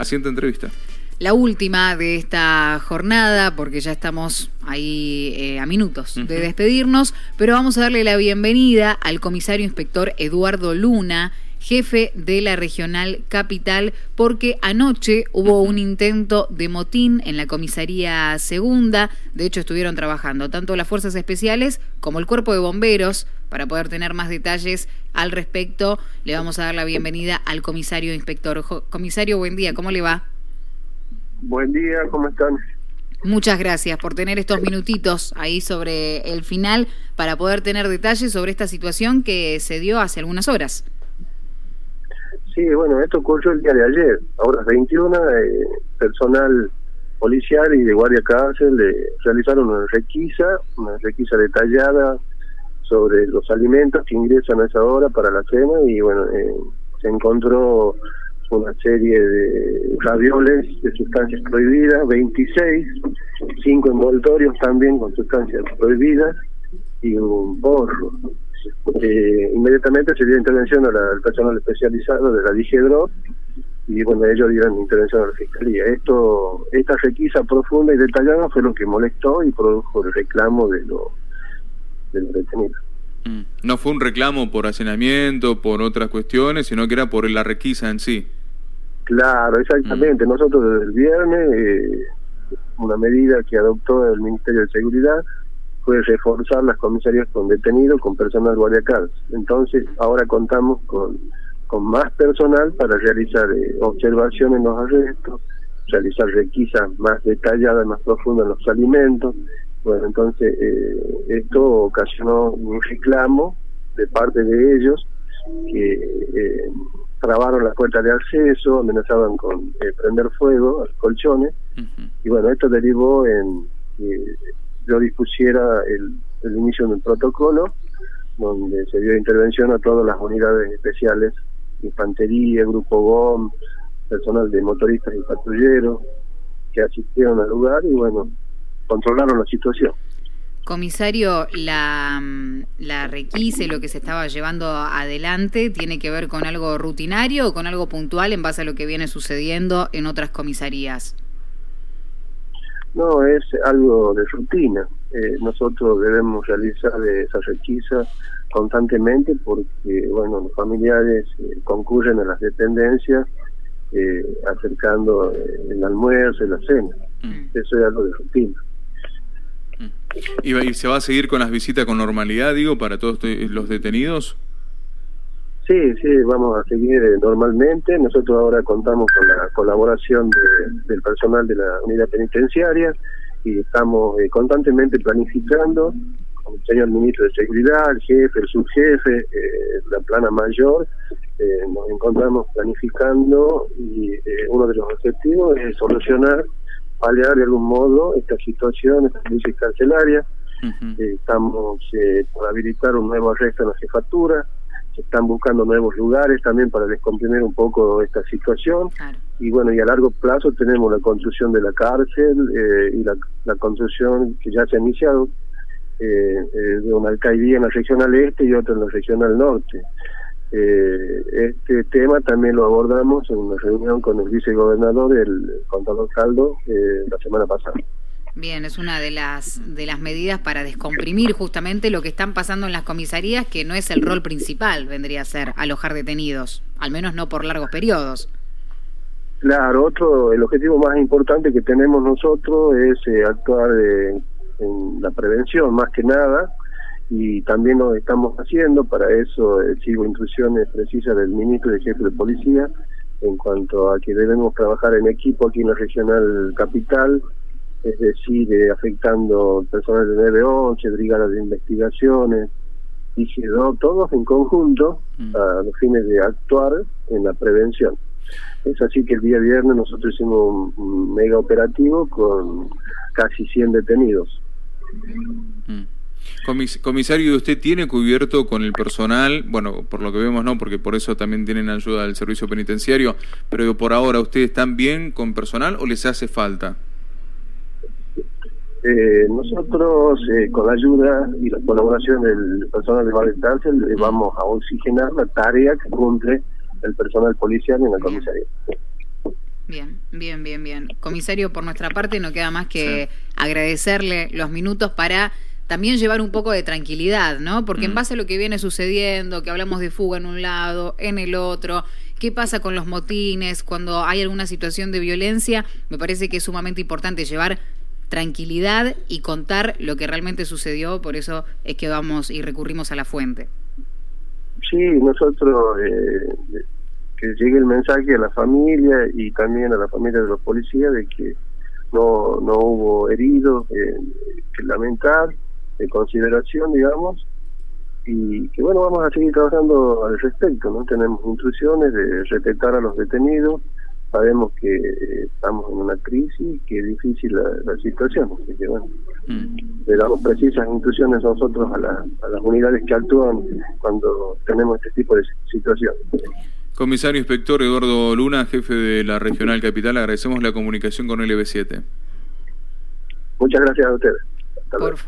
haciendo entrevista. La última de esta jornada, porque ya estamos ahí eh, a minutos de despedirnos, pero vamos a darle la bienvenida al comisario inspector Eduardo Luna jefe de la regional capital, porque anoche hubo un intento de motín en la comisaría segunda. De hecho, estuvieron trabajando tanto las fuerzas especiales como el cuerpo de bomberos. Para poder tener más detalles al respecto, le vamos a dar la bienvenida al comisario inspector. Comisario, buen día, ¿cómo le va? Buen día, ¿cómo están? Muchas gracias por tener estos minutitos ahí sobre el final para poder tener detalles sobre esta situación que se dio hace algunas horas. Sí, bueno, esto ocurrió el día de ayer, ahora 21, eh, personal policial y de guardia cárcel realizaron una requisa, una requisa detallada sobre los alimentos que ingresan a esa hora para la cena y bueno, eh, se encontró una serie de ravioles de sustancias prohibidas, 26, cinco envoltorios también con sustancias prohibidas y un borro. Eh, inmediatamente se dio intervención al personal especializado de la DIGEDRO y bueno, ellos dieron intervención a la Fiscalía. Esto, esta requisa profunda y detallada fue lo que molestó y produjo el reclamo de, lo, de los detenidos. Mm. No fue un reclamo por hacinamiento, por otras cuestiones, sino que era por la requisa en sí. Claro, exactamente. Mm. Nosotros desde el viernes, eh, una medida que adoptó el Ministerio de Seguridad, fue reforzar las comisarías con detenidos, con personal guardia Entonces, ahora contamos con, con más personal para realizar eh, observaciones en los arrestos, realizar requisas más detalladas, más profundas en los alimentos. Bueno, entonces eh, esto ocasionó un reclamo de parte de ellos que eh, trabaron las puertas de acceso, amenazaban con prender fuego a los colchones. Y bueno, esto derivó en que yo dispusiera el, el inicio de un protocolo donde se dio intervención a todas las unidades especiales, infantería, grupo GOM, personal de motoristas y patrulleros que asistieron al lugar y bueno, controlaron la situación. Comisario, la, la requise, lo que se estaba llevando adelante, ¿tiene que ver con algo rutinario o con algo puntual en base a lo que viene sucediendo en otras comisarías? No, es algo de rutina. Eh, nosotros debemos realizar esa requisa constantemente porque, bueno, los familiares eh, concurren a las dependencias eh, acercando el almuerzo y la cena. Mm. Eso es algo de rutina. Mm. ¿Y se va a seguir con las visitas con normalidad, digo, para todos los detenidos? Sí, sí, vamos a seguir eh, normalmente. Nosotros ahora contamos con la colaboración del personal de la unidad penitenciaria y estamos eh, constantemente planificando con el señor ministro de Seguridad, el jefe, el subjefe, eh, la plana mayor. nos encontramos planificando y uno de los objetivos es solucionar, paliar de algún modo esta situación, esta crisis carcelaria. estamos por habilitar un nuevo arresto en la jefatura se están buscando nuevos lugares también para descomprimir un poco esta situación. Y bueno, y a largo plazo tenemos la construcción de la cárcel eh, y la, construcción que ya se ha iniciado eh, eh, de una alcaldía en la regional este y otra en la regional norte. Este tema también lo abordamos en una reunión con el vicegobernador, el contador Caldo, la semana pasada. Bien, es una de las de las medidas para descomprimir justamente lo que están pasando en las comisarías, que no es el rol principal, vendría a ser alojar detenidos, al menos no por largos periodos. Claro, otro, el objetivo más importante que tenemos nosotros es eh, actuar en la prevención, más que nada, y también lo estamos haciendo, para eso eh, sigo instrucciones precisas del ministro y jefe de policía en cuanto a que debemos trabajar en equipo aquí en la regional capital, es decir, eh, afectando personal de 911, brigadas de investigaciones, IGDO, todos en conjunto mm. a los fines de actuar en la prevención. Es así que el día viernes nosotros hicimos un, mega operativo con casi 100 detenidos. Mm. Comisario, ¿usted tiene cubierto con el personal? Bueno, por lo que vemos no, porque por eso también tienen ayuda del servicio penitenciario, pero por ahora, ¿ustedes están bien con personal o les hace falta? Eh, nosotros, eh, con la ayuda y la colaboración del personal de Valle Cárcel, vamos a oxigenar la tarea que cumple el personal policial en la comisaría. Bien, bien, bien, bien. Comisario, por nuestra parte no queda más que agradecerle los minutos para también llevar un poco de tranquilidad, ¿no? Porque en base a lo que viene sucediendo, que hablamos de fuga en un lado, en el otro, qué pasa con los motines, cuando hay alguna situación de violencia, me parece que es sumamente importante llevar tranquilidad y contar lo que realmente sucedió, por eso es que vamos y recurrimos a la fuente. Sí, nosotros eh, que llegue el mensaje a la familia y también a la familia de los policías de que no, no hubo heridos eh, que lamentar, de consideración, digamos, y que bueno, vamos a seguir trabajando al respecto, ¿no? Tenemos instrucciones de respetar a los detenidos, sabemos que eh, estamos en una crisis, que es difícil la, situación, así que bueno, mm. le damos precisas instrucciones nosotros a, a las unidades que actúan cuando tenemos este tipo de situaciones. Comisario Inspector Eduardo Luna, jefe de la Regional Capital, agradecemos la comunicación con LB7. Muchas gracias a ustedes. Por favor.